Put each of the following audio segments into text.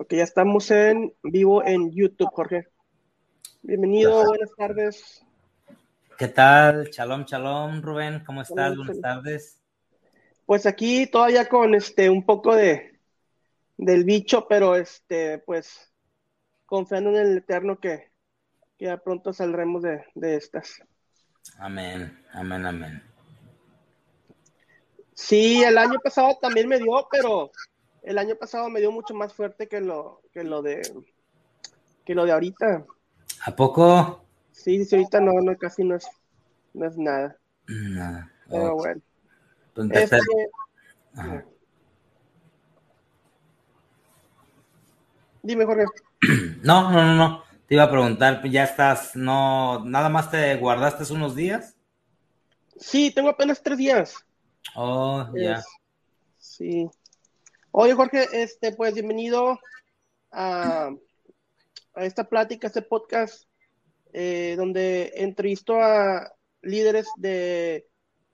Ok, ya estamos en vivo en YouTube, Jorge. Bienvenido, buenas tardes. ¿Qué tal? Shalom, shalom, Rubén, ¿cómo estás? buenas tardes. Pues aquí todavía con este un poco de del bicho, pero este, pues confiando en el Eterno que, que ya pronto saldremos de, de estas. Amén, amén, amén. Sí, el año pasado también me dio, pero el año pasado me dio mucho más fuerte que lo, que lo de que lo de ahorita. ¿A poco? Sí, sí, ahorita no, no casi no es, no es nada. Nada. Pero bueno. Este, Dime, Jorge. No, no, no, no. Te iba a preguntar, ya estás, no, nada más te guardaste unos días. Sí, tengo apenas tres días. Oh, ya. Sí. Oye, Jorge, este, pues bienvenido a, esta plática, a este podcast, eh, donde entrevisto a líderes de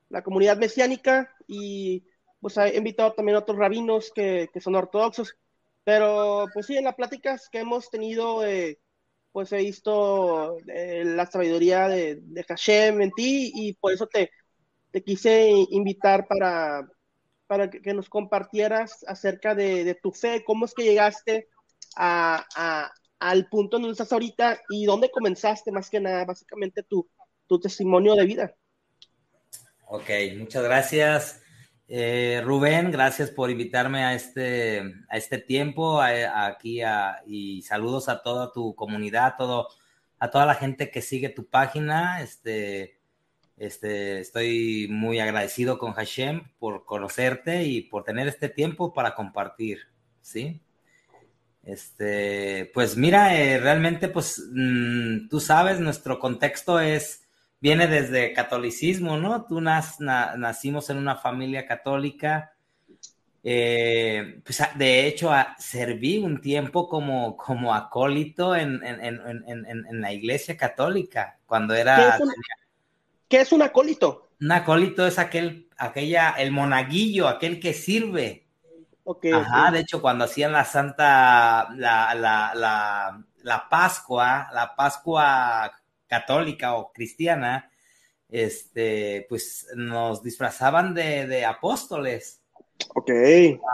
la comunidad mesiánica y pues he invitado también a otros rabinos que, son ortodoxos. Pero pues sí, en las pláticas que hemos tenido, eh, pues he visto eh, la sabiduría de, Hashem en ti y por eso te quise invitar para, para que, nos compartieras acerca de, tu fe, cómo es que llegaste a, al punto donde estás ahorita y dónde comenzaste, más que nada, básicamente tu, testimonio de vida. Ok, muchas gracias. Eh, Rubén, gracias por invitarme a este, este tiempo, aquí y saludos a toda tu comunidad, todo, a toda la gente que sigue tu página. Este, este, estoy muy agradecido con Hashem por conocerte y por tener este tiempo para compartir, ¿sí? Este, pues mira, eh, realmente, pues mm, tú sabes, nuestro contexto es, viene desde catolicismo, ¿no? Tú nacimos en una familia católica, eh, pues de hecho serví un tiempo como, como acólito en, en, la iglesia católica, cuando era... ¿Qué es un acólito? Un acólito es aquel, aquella, el monaguillo, aquel que sirve. Okay, Ajá, de hecho, cuando hacían la Santa, la, la, la, la Pascua, la Pascua católica o cristiana, este, pues nos disfrazaban de, de apóstoles. Ok.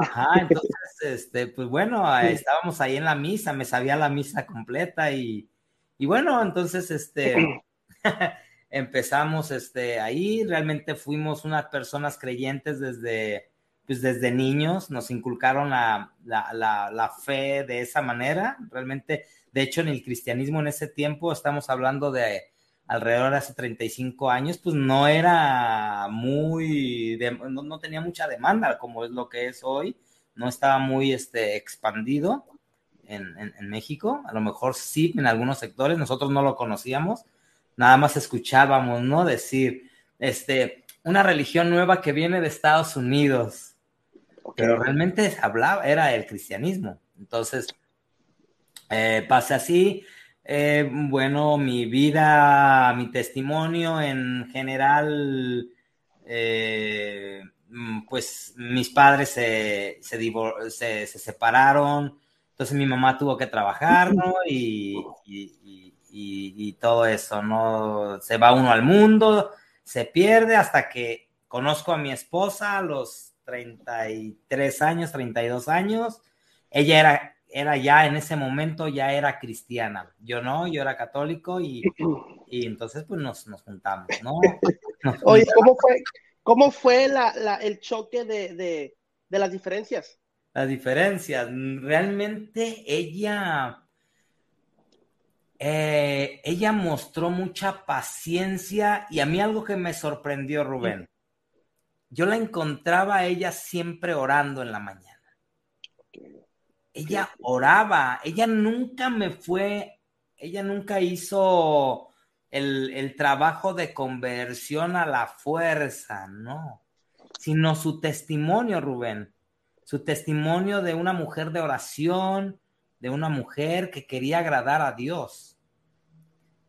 Ajá, entonces, este, pues bueno, estábamos ahí en la misa, me sabía la misa completa y, y bueno, entonces, este, empezamos este, ahí, realmente fuimos unas personas creyentes desde, pues desde niños, nos inculcaron la, la, la, la, fe de esa manera, realmente, de hecho en el cristianismo en ese tiempo, estamos hablando de alrededor de hace 35 años, pues no era muy, no, no, tenía mucha demanda como es lo que es hoy, no estaba muy este, expandido en, en, en México, a lo mejor sí en algunos sectores, nosotros no lo conocíamos, nada más escuchábamos, ¿no? Decir, este, una religión nueva que viene de Estados Unidos, pero realmente hablaba, era el cristianismo. Entonces, eh, pasa así, eh, bueno, mi vida, mi testimonio en general, eh, pues mis padres se, se, se, separaron, entonces mi mamá tuvo que trabajar, ¿no? y, y, todo eso, ¿no? Se va uno al mundo, se pierde hasta que conozco a mi esposa a los 33 años, 32 años. Ella era, era ya en ese momento, ya era cristiana. Yo no, yo era católico y, y entonces pues nos, nos juntamos, ¿no? Oye, ¿cómo fue, cómo fue la, la, el choque de, de, de las diferencias? Las diferencias, realmente ella eh, ella mostró mucha paciencia y a mí algo que me sorprendió, Rubén. Yo la encontraba a ella siempre orando en la mañana. Ella oraba, ella nunca me fue, ella nunca hizo el, el trabajo de conversión a la fuerza, no, sino su testimonio, Rubén, su testimonio de una mujer de oración, de una mujer que quería agradar a Dios.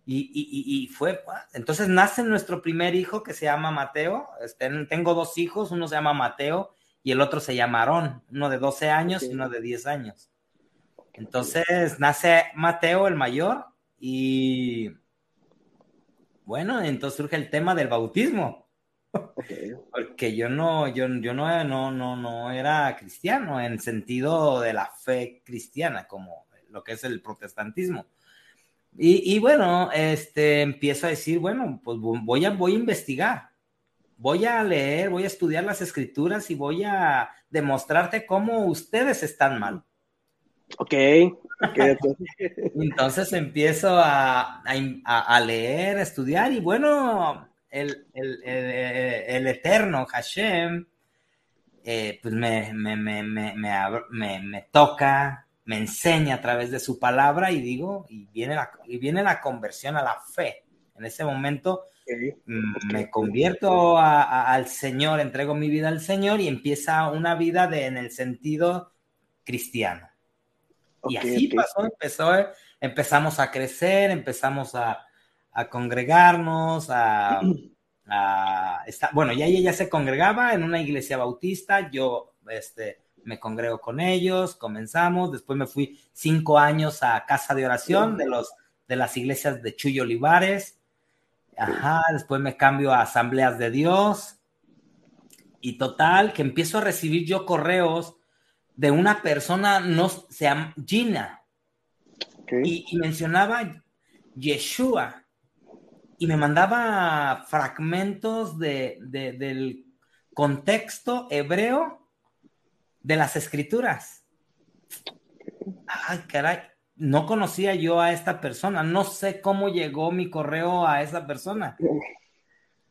Y, fue, entonces nace nuestro primer hijo que se llama Mateo. Este, tengo dos hijos, uno se llama Mateo y el otro se llama Aarón, uno de 12 años y uno de 10 años. Entonces nace Mateo el mayor y bueno, entonces surge el tema del bautismo. Porque yo no, yo, yo no, no, no, no era cristiano en sentido de la fe cristiana, como lo que es el protestantismo. Y, bueno, este, empiezo a decir, bueno, pues voy a, voy a investigar, voy a leer, voy a estudiar las escrituras y voy a demostrarte cómo ustedes están mal. Ok. Entonces empiezo a, a, leer, a estudiar y bueno, el, el, el, eterno Hashem, eh, pues me, me, me, me, toca, me enseña a través de su palabra y digo, y viene la, y viene la conversión a la fe. En ese momento mm, me convierto al Señor, entrego mi vida al Señor y empieza una vida de, en el sentido cristiano. y así pasó, empezó, empezamos a crecer, empezamos a, a congregarnos, a, bueno, ya ella ya se congregaba en una iglesia bautista, yo este, me congrego con ellos, comenzamos, después me fui cinco años a casa de oración de, los, de las iglesias de Chuy Olivares, ajá, después me cambio a asambleas de Dios, y total, que empiezo a recibir yo correos de una persona, no, se llama Gina, y, y mencionaba Yeshua, y me mandaba fragmentos de, del contexto hebreo de las escrituras. Ay, caray, no conocía yo a esta persona, no sé cómo llegó mi correo a esa persona.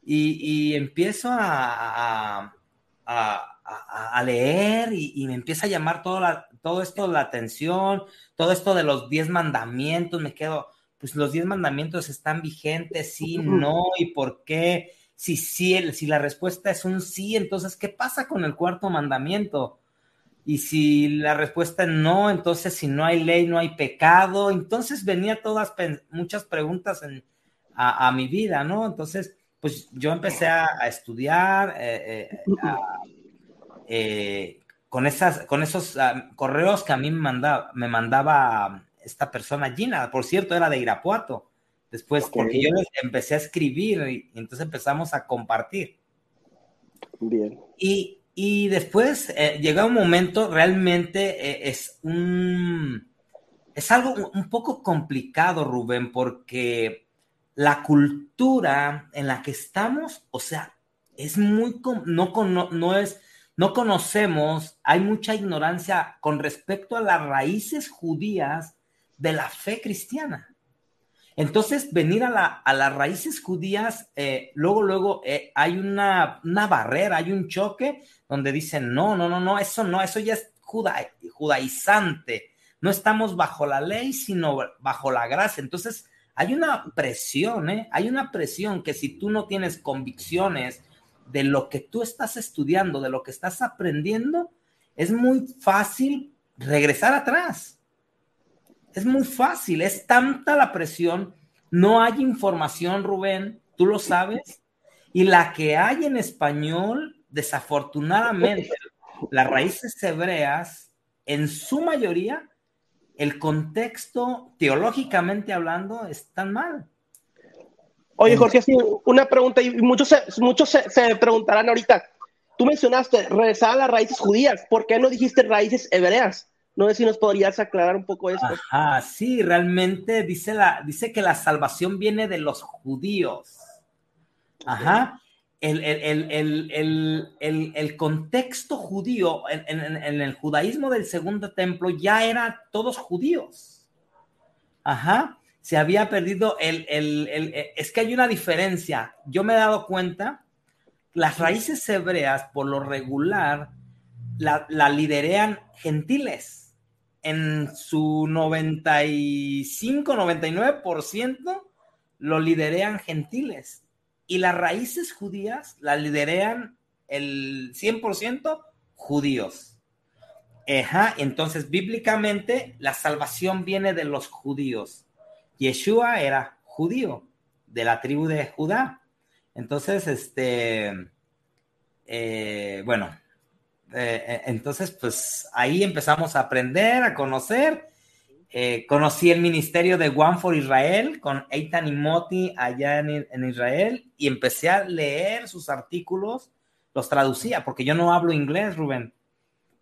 Y, empiezo a, a, leer y, me empieza a llamar todo, todo esto la atención, todo esto de los diez mandamientos, me quedo, pues los diez mandamientos están vigentes, sí, no, y por qué, si sí, si la respuesta es un sí, entonces, ¿qué pasa con el cuarto mandamiento? Y si la respuesta es no, entonces si no hay ley, no hay pecado. Entonces venía todas muchas preguntas en, a, mi vida, ¿no? Entonces, pues yo empecé a, estudiar eh, eh, eh, con, esas, con esos ah, correos que a mí me mandaba, me mandaba esta persona, Gina, por cierto, era de Irapuato. Después, porque yo empecé a escribir y, entonces empezamos a compartir. Bien. Y, después eh, llega un momento, realmente eh, es un. Es algo un poco complicado, Rubén, porque la cultura en la que estamos, o sea, es muy. No, no, no es no conocemos, hay mucha ignorancia con respecto a las raíces judías de la fe cristiana. Entonces, venir a, la, a las raíces judías, eh, luego, luego eh, hay una, una, barrera, hay un choque donde dicen, no, no, no, no, eso no, eso ya es judaizante. No estamos bajo la ley, sino bajo la gracia. Entonces, hay una presión, ¿eh? Hay una presión que si tú no tienes convicciones de lo que tú estás estudiando, de lo que estás aprendiendo, es muy fácil regresar atrás. Es muy fácil, es tanta la presión, no hay información, Rubén, tú lo sabes, y la que hay en español, desafortunadamente, las raíces hebreas, en su mayoría, el contexto, teológicamente hablando, están mal. Oye, Jorge, sí, una pregunta, y muchos, se, muchos se, preguntarán ahorita, tú mencionaste regresar a las raíces judías, ¿por qué no dijiste raíces hebreas? No sé si nos podrías aclarar un poco esto. Ajá, sí, realmente dice, la, dice que la salvación viene de los judíos. Ajá. El, el, contexto judío en, el judaísmo del segundo templo ya era todos judíos. Ajá. Se había perdido el, Es que hay una diferencia. Yo me he dado cuenta, las raíces hebreas, por lo regular, la, liderean gentiles en su 95, 99% lo liderean gentiles y las raíces judías la liderean el 100% judíos. Ajá, entonces bíblicamente la salvación viene de los judíos. Yeshua era judío, de la tribu de Judá. Entonces, este, eh, bueno, eh, eh, entonces, pues ahí empezamos a aprender, a conocer eh, conocí el ministerio de One for Israel con Eitan y Moti allá en, en, Israel y empecé a leer sus artículos, los traducía, porque yo no hablo inglés, Rubén.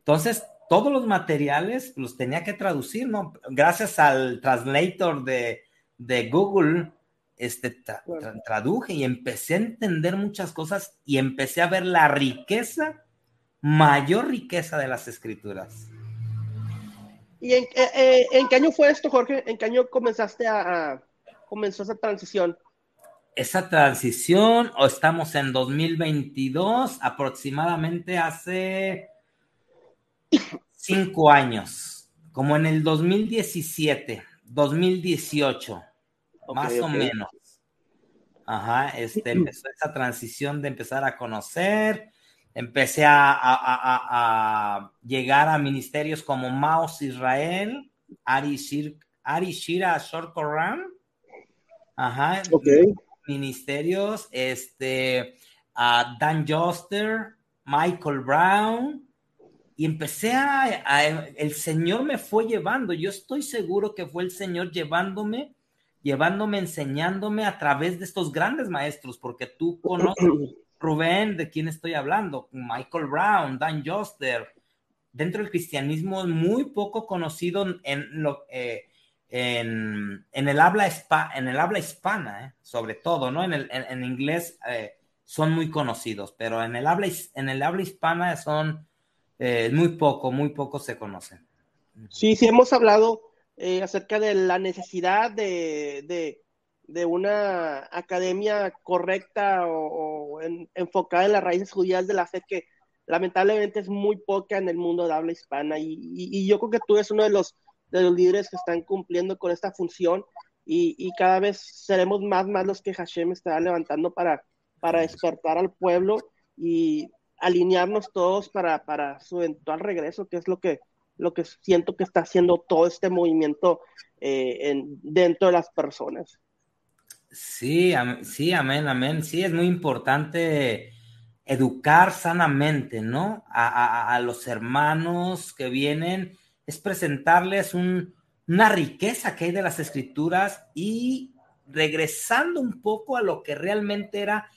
Entonces, todos los materiales los tenía que traducir, ¿no? Gracias al translator de, de Google, este, tra tra traduje y empecé a entender muchas cosas y empecé a ver la riqueza, mayor riqueza de las escrituras. ¿Y en, eh, eh, en, qué año fue esto, Jorge? ¿En qué año comenzaste a, a, comenzó esa transición? Esa transición, o estamos en 2022, aproximadamente hace cinco años, como en el 2017, 2018, okay, más okay. o menos. Ajá, este, empezó esa transición de empezar a conocer, empecé a, a, a, a, llegar a ministerios como Maos Israel, Ari, Shir, Ari Shira Short Koran, ajá, okay. ministerios, este, a Dan Joster, Michael Brown, y empecé a, el Señor me fue llevando, yo estoy seguro que fue el Señor llevándome, llevándome, enseñándome a través de estos grandes maestros, porque tú conoces Rubén, ¿de quién estoy hablando? Michael Brown, Dan Joster. Dentro del cristianismo es muy poco conocido en, lo, eh, en, en, el habla spa, en el habla hispana, eh, sobre todo, ¿no? En, el, en, en inglés eh, son muy conocidos, pero en el habla, en el habla hispana son eh, muy poco, muy poco se conocen. Sí, sí, hemos hablado acerca de la necesidad de, de de una academia correcta o, o en, enfocada en las raíces judías de la fe que lamentablemente es muy poca en el mundo de habla hispana y, yo creo que tú eres uno de los, de los líderes que están cumpliendo con esta función y, y cada vez seremos más, más los que Hashem estará levantando para, para despertar al pueblo y alinearnos todos para, para su eventual regreso, que es lo que, lo que siento que está haciendo todo este movimiento eh, en, dentro de las personas. Sí, sí, amén, amén. Sí, es muy importante educar sanamente, ¿no? A, los hermanos que vienen, es presentarles un, una riqueza que hay de las escrituras y regresando un poco a lo que realmente era,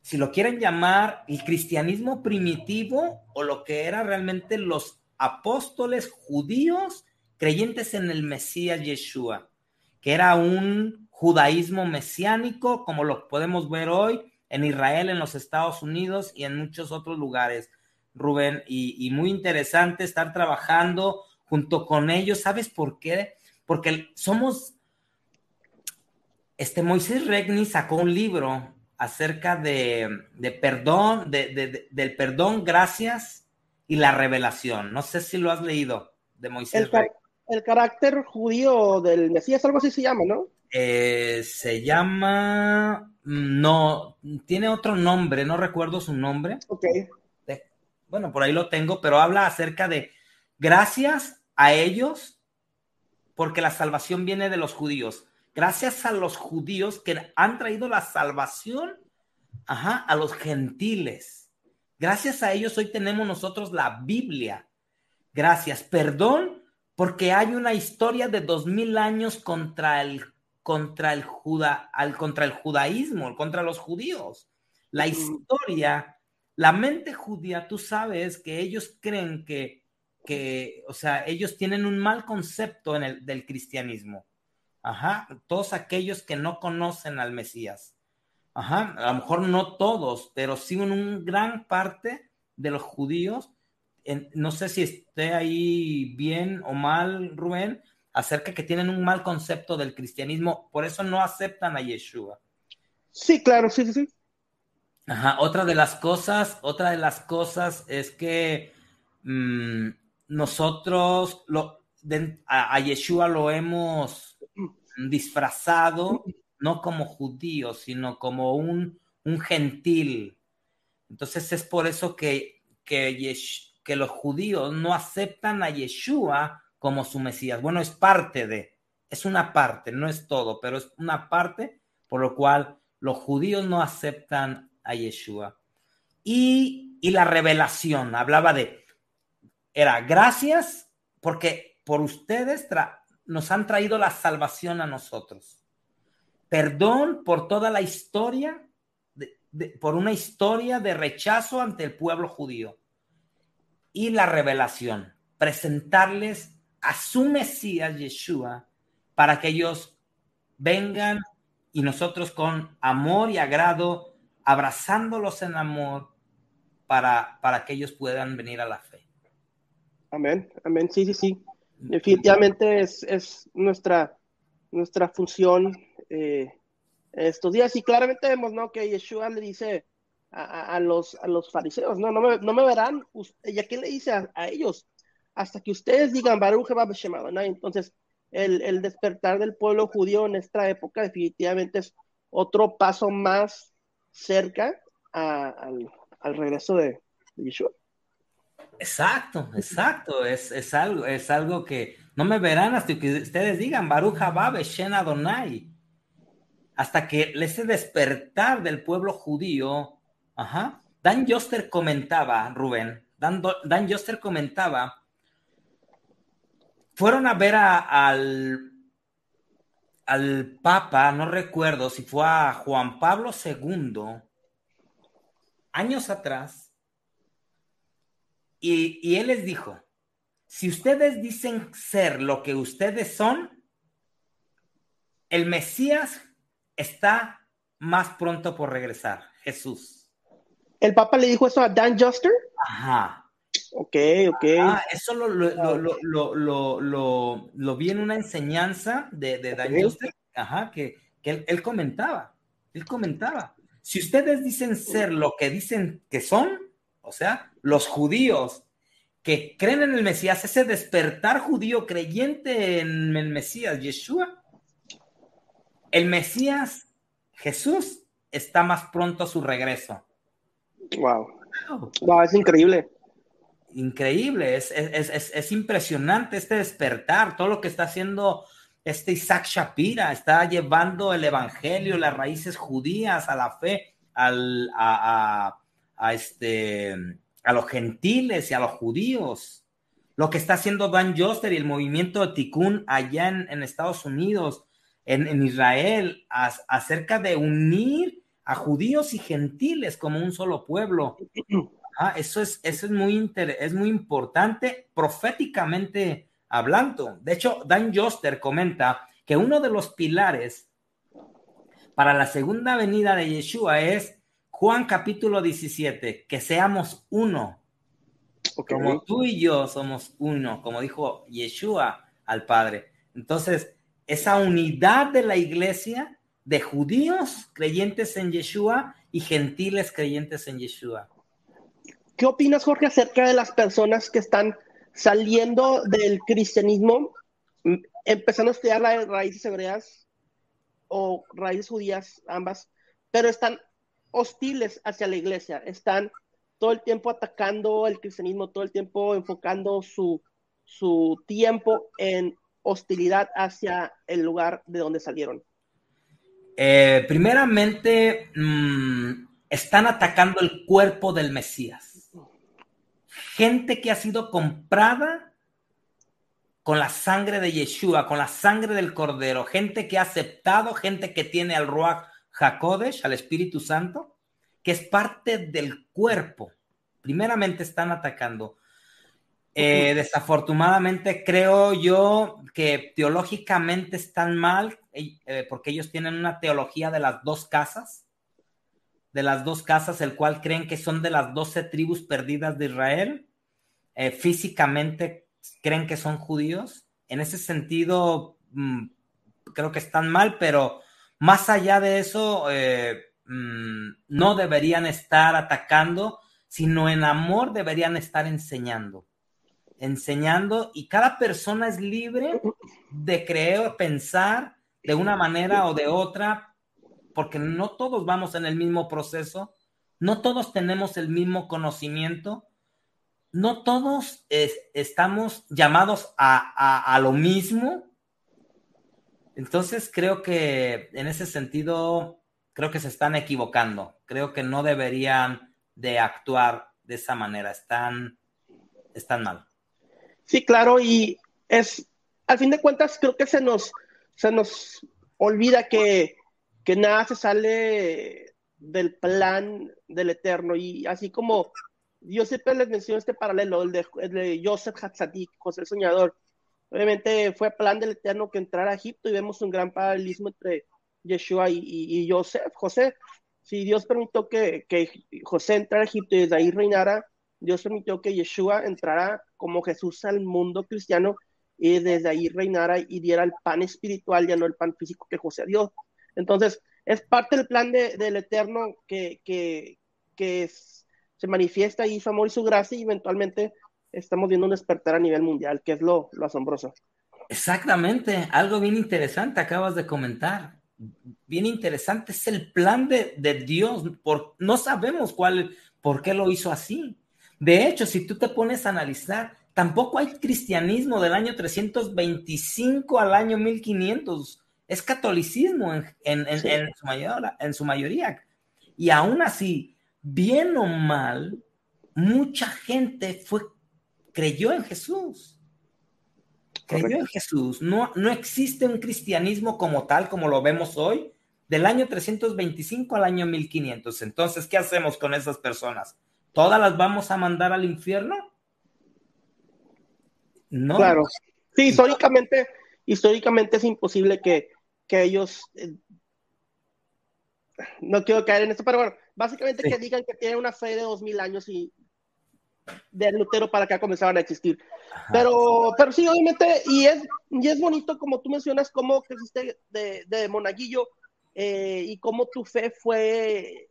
si lo quieren llamar, el cristianismo primitivo o lo que era realmente los apóstoles judíos creyentes en el Mesías Yeshua, que era un judaísmo mesiánico, como lo podemos ver hoy en Israel, en los Estados Unidos y en muchos otros lugares, Rubén, y, y muy interesante estar trabajando junto con ellos. ¿Sabes por qué? Porque somos, este Moisés Regni sacó un libro acerca de, de perdón, de, de, del perdón, gracias y la revelación. No sé si lo has leído de Moisés el, el carácter judío del Mesías, algo así se llama, ¿no? Eh, se llama. No, tiene otro nombre, no recuerdo su nombre. Ok. Bueno, por ahí lo tengo, pero habla acerca de gracias a ellos, porque la salvación viene de los judíos. Gracias a los judíos que han traído la salvación ajá, a los gentiles. Gracias a ellos hoy tenemos nosotros la Biblia. Gracias. Perdón, porque hay una historia de dos mil años contra el contra el, juda, al, contra el judaísmo, contra los judíos. La historia, la mente judía, tú sabes que ellos creen que, que o sea, ellos tienen un mal concepto en el, del cristianismo. Ajá, todos aquellos que no conocen al Mesías. Ajá, a lo mejor no todos, pero sí un, un gran parte de los judíos. En, no sé si esté ahí bien o mal, Rubén, acerca que tienen un mal concepto del cristianismo, por eso no aceptan a Yeshua. Sí, claro, sí, sí, sí. Ajá, otra de las cosas, otra de las cosas es que mmm, nosotros lo, de, a, a, Yeshua lo hemos disfrazado no como judío, sino como un, un gentil. Entonces es por eso que, que, Yesh, que los judíos no aceptan a Yeshua como su Mesías. Bueno, es parte de, es una parte, no es todo, pero es una parte por lo cual los judíos no aceptan a Yeshua. Y, y la revelación, hablaba de, era gracias porque por ustedes nos han traído la salvación a nosotros. Perdón por toda la historia, por una historia de rechazo ante el pueblo judío. Y la revelación, presentarles a su Mesías Yeshua para que ellos vengan y nosotros con amor y agrado, abrazándolos en amor, para, para que ellos puedan venir a la fe. Amén, amén, sí, sí, sí. Definitivamente es, es nuestra, nuestra función eh, estos días. Y claramente vemos, ¿no? Que Yeshua le dice a, a, los, a los fariseos, no, no me, no me verán. ¿Y a qué le dice a, ellos? Hasta que ustedes digan, Baruch. Entonces, el, el, despertar del pueblo judío en esta época definitivamente es otro paso más cerca al, al, regreso de, de Yeshua. Exacto, exacto. Es, es, algo, es algo que no me verán hasta que ustedes digan Baruch Shen Adonai. Hasta que ese despertar del pueblo judío. Ajá. Dan Joster comentaba, Rubén, Dan, Dan Joster comentaba. Fueron a ver a, al, al Papa, no recuerdo si fue a Juan Pablo II, años atrás y, él les dijo, si ustedes dicen ser lo que ustedes son, el Mesías está más pronto por regresar, Jesús. ¿El Papa le dijo eso a Dan Juster? Ajá. Ok, ok. Ah, eso lo, lo, vi en una enseñanza de, Dan Juster, ajá, que, él, comentaba, él comentaba, si ustedes dicen ser lo que dicen que son, o sea, los judíos que creen en el Mesías, ese despertar judío creyente en el Mesías, Yeshua, el Mesías, Jesús, está más pronto a su regreso. Wow. Wow, es increíble. Increíble, es, es, impresionante este despertar, todo lo que está haciendo este Isaac Shapira, está llevando el evangelio, las raíces judías a la fe, al, a este, a los gentiles y a los judíos. Lo que está haciendo Dan Joster y el movimiento de Tikkun allá en, Estados Unidos, en, Israel, acerca de unir a judíos y gentiles como un solo pueblo. Ah, eso es, eso es, muy es muy importante proféticamente hablando. De hecho, Dan Joster comenta que uno de los pilares para la segunda venida de Yeshua es Juan capítulo 17, que seamos uno. Como tú y yo somos uno, como dijo Yeshua al Padre. Entonces, esa unidad de la iglesia de judíos creyentes en Yeshua y gentiles creyentes en Yeshua. ¿Qué opinas, Jorge, acerca de las personas que están saliendo del cristianismo, empezando a estudiar las raíces hebreas o raíces judías, ambas, pero están hostiles hacia la iglesia, están todo el tiempo atacando el cristianismo, todo el tiempo enfocando su, su tiempo en hostilidad hacia el lugar de donde salieron. Eh, primeramente, mm, están atacando el cuerpo del Mesías. Gente que ha sido comprada con la sangre de Yeshua, con la sangre del Cordero, gente que ha aceptado, gente que tiene al Ruach Jacodesh, al Espíritu Santo, que es parte del cuerpo. Primeramente están atacando. Eh, desafortunadamente creo yo que teológicamente están mal, eh, porque ellos tienen una teología de las dos casas, de las dos casas, el cual creen que son de las doce tribus perdidas de Israel. Eh, físicamente creen que son judíos. En ese sentido, mm, creo que están mal, pero más allá de eso, eh, mm, no deberían estar atacando, sino en amor deberían estar enseñando. Enseñando y cada persona es libre de creer, pensar de una manera o de otra, porque no todos vamos en el mismo proceso, no todos tenemos el mismo conocimiento, no todos estamos llamados a, a lo mismo, entonces creo que en ese sentido, creo que se están equivocando. Creo que no deberían de actuar de esa manera. Están, están mal. Sí, claro, y es al fin de cuentas creo que se nos, se nos olvida que, que nada se sale del plan del Eterno. Y así como yo siempre les menciono este paralelo, el de, el de Joseph Hatzadik, José el Soñador. Obviamente fue plan del Eterno que entrara a Egipto y vemos un gran paralelismo entre Yeshua y, y, Joseph. José, si Dios permitió que, José entrara a Egipto y desde ahí reinara, Dios permitió que Yeshua entrara como Jesús al mundo cristiano y desde ahí reinara y diera el pan espiritual, ya no el pan físico que José dio. Entonces, es parte del plan de, del Eterno que, que, que se manifiesta ahí su amor y su gracia y eventualmente estamos viendo un despertar a nivel mundial, que es lo, lo asombroso. Exactamente, algo bien interesante acabas de comentar. Bien interesante, es el plan de, de Dios. Por, no sabemos cuál, por qué lo hizo así. De hecho, si tú te pones a analizar, tampoco hay cristianismo del año 325 al año 1500 es catolicismo en, su en su mayoría. Y aún así, bien o mal, mucha gente fue, creyó en Jesús. Creyó en Jesús. No, no existe un cristianismo como tal, como lo vemos hoy, del año 325 al año 1500. Entonces, ¿qué hacemos con esas personas? ¿Todas las vamos a mandar al infierno? No. Claro. Sí, históricamente, históricamente es imposible que, que ellos, eh, no quiero caer en esto, pero bueno, básicamente que digan que tienen una fe de dos mil años y de Lutero para acá comenzaban a existir. Pero, pero sí, obviamente, y es, y es bonito como tú mencionas, cómo creciste de, de monaguillo eh, y cómo tu fe fue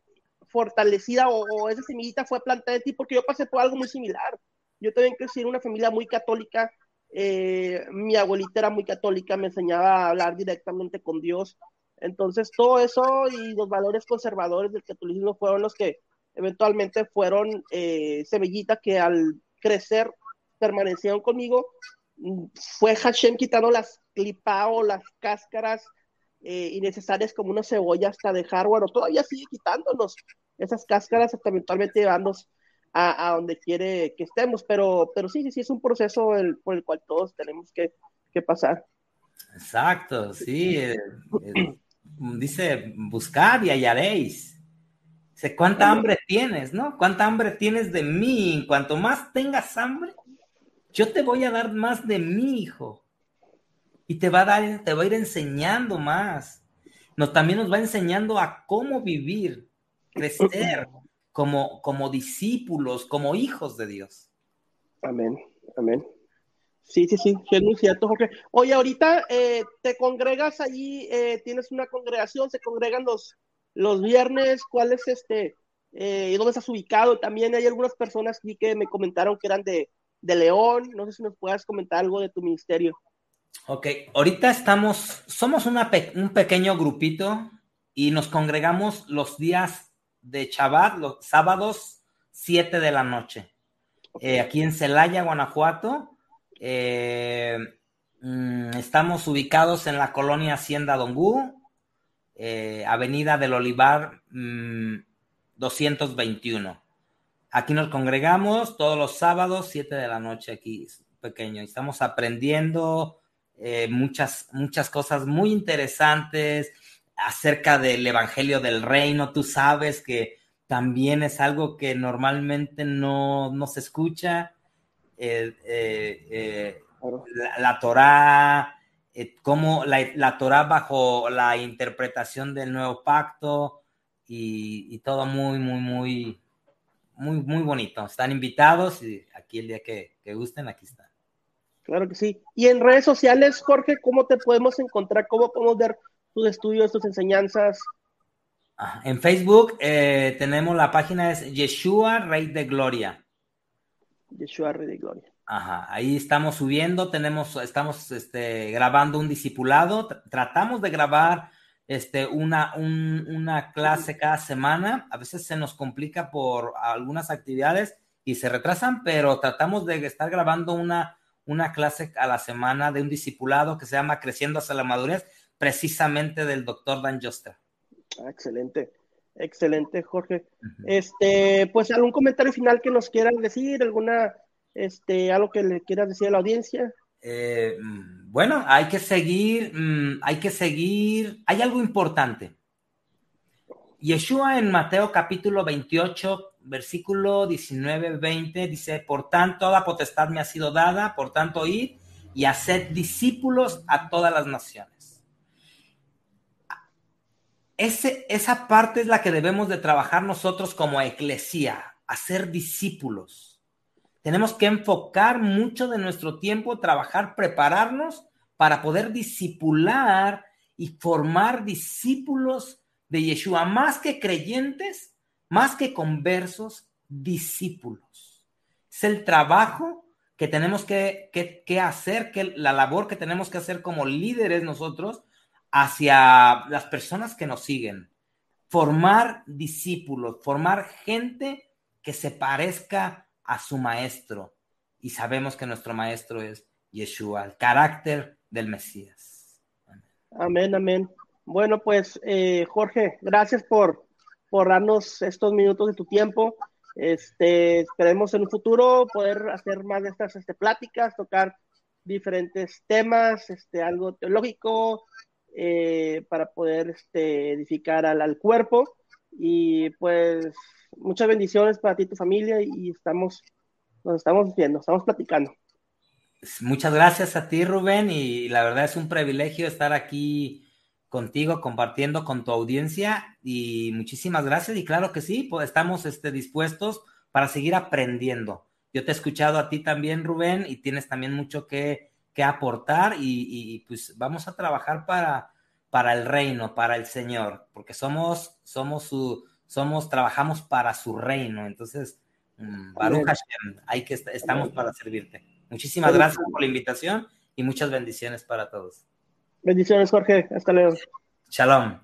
fortalecida o, esa semillita fue plantada en ti, porque yo pasé por algo muy similar. Yo también crecí en una familia muy católica, eh, mi abuelita era muy católica, me enseñaba a hablar directamente con Dios. Entonces, todo eso y los valores conservadores del catolicismo fueron los que eventualmente fueron eh, semillitas que al crecer permanecieron conmigo. Fue Hashem quitando las clipao, las cáscaras eh, innecesarias como una cebolla hasta dejar, bueno, todavía sigue quitándonos esas cáscaras hasta eventualmente llevarnos a, donde quiere que estemos, pero, pero sí, sí, sí, es un proceso por el cual todos tenemos que, pasar. Exacto, sí. Eh, eh, dice, buscar y hallaréis. Dice, ¿cuánta hambre tienes, no? ¿Cuánta hambre tienes de mí? Cuanto más tengas hambre, yo te voy a dar más de mí, hijo. Y te va a dar, te va a ir enseñando más. Nos, también nos va enseñando a cómo vivir, crecer, como, como discípulos, como hijos de Dios. Amén, amén. Sí, sí, sí, es muy cierto, Jorge. Oye, ahorita eh, te congregas allí, eh, tienes una congregación, se congregan los, los viernes, ¿cuál es este? Eh, ¿Dónde estás ubicado? También hay algunas personas aquí que me comentaron que eran de, de León, no sé si nos puedas comentar algo de tu ministerio. Ok, ahorita estamos, somos una un pequeño grupito y nos congregamos los días de Chabat, los sábados, 7 de la noche. Eh, aquí en Celaya, Guanajuato. Eh, mm, estamos ubicados en la colonia Hacienda Dongú, eh, Avenida del Olivar 221. Mm, aquí nos congregamos todos los sábados, 7 de la noche, aquí pequeño. Estamos aprendiendo muchas, muchas cosas muy interesantes acerca del Evangelio del Reino, tú sabes que también es algo que normalmente no, se escucha. Eh, eh, eh, la, la, Torah, como la, la, Torah bajo la interpretación del nuevo pacto y, todo muy, muy, muy, muy, muy bonito. Están invitados y aquí el día que, que gusten, aquí están. Claro que sí. Y en redes sociales, Jorge, ¿cómo te podemos encontrar? ¿Cómo podemos ver tus estudios, tus enseñanzas? En Facebook eh, tenemos la página es Yeshua Rey de Gloria. Yeshua Rey de Gloria. Ajá, ahí estamos subiendo, tenemos, estamos este, grabando un discipulado, tratamos de grabar este, una, una clase cada semana, a veces se nos complica por algunas actividades y se retrasan, pero tratamos de estar grabando una, una clase a la semana de un discipulado que se llama Creciendo hacia la madurez precisamente del doctor Dan Joster. Ah, excelente, excelente, Jorge. Este, pues algún comentario final que nos quieran decir, alguna, este, algo que le quieras decir a la audiencia. Eh, bueno, hay que seguir, mm, hay que seguir, hay algo importante. Yeshua en Mateo capítulo 28, versículo 19, 20 dice, por tanto, toda potestad me ha sido dada, por tanto, ir y hacer discípulos a todas las naciones. Esa parte es la que debemos de trabajar nosotros como eclesía, hacer discípulos tenemos que enfocar mucho de nuestro tiempo, trabajar, prepararnos para poder discipular y formar discípulos de Yeshua, más que creyentes, más que conversos, discípulos. Es el trabajo que tenemos que, que, hacer, que la labor que tenemos que hacer como líderes nosotros hacia las personas que nos siguen. Formar discípulos, formar gente que se parezca a su maestro. Y sabemos que nuestro maestro es Yeshua, el carácter del Mesías. Amén, amén. Bueno, pues eh, Jorge, gracias por, por darnos estos minutos de tu tiempo. Este, esperemos en un futuro poder hacer más de estas este, pláticas, tocar diferentes temas, este, algo teológico, eh, para poder este, edificar al, cuerpo. Y pues muchas bendiciones para ti y tu familia y estamos, nos estamos viendo, estamos platicando. Muchas gracias a ti, Rubén, y la verdad es un privilegio estar aquí contigo, compartiendo con tu audiencia y muchísimas gracias. Y claro que sí, pues estamos este, dispuestos para seguir aprendiendo. Yo te he escuchado a ti también, Rubén, y tienes también mucho que, que aportar y, y, pues vamos a trabajar para, para el reino, para el Señor, porque somos, somos su, somos, trabajamos para su reino. Entonces, mm, Baruch Hashem, hay que, estamos para servirte. Muchísimas gracias por la invitación y muchas bendiciones para todos. Bendiciones, Jorge. Hasta luego. Shalom.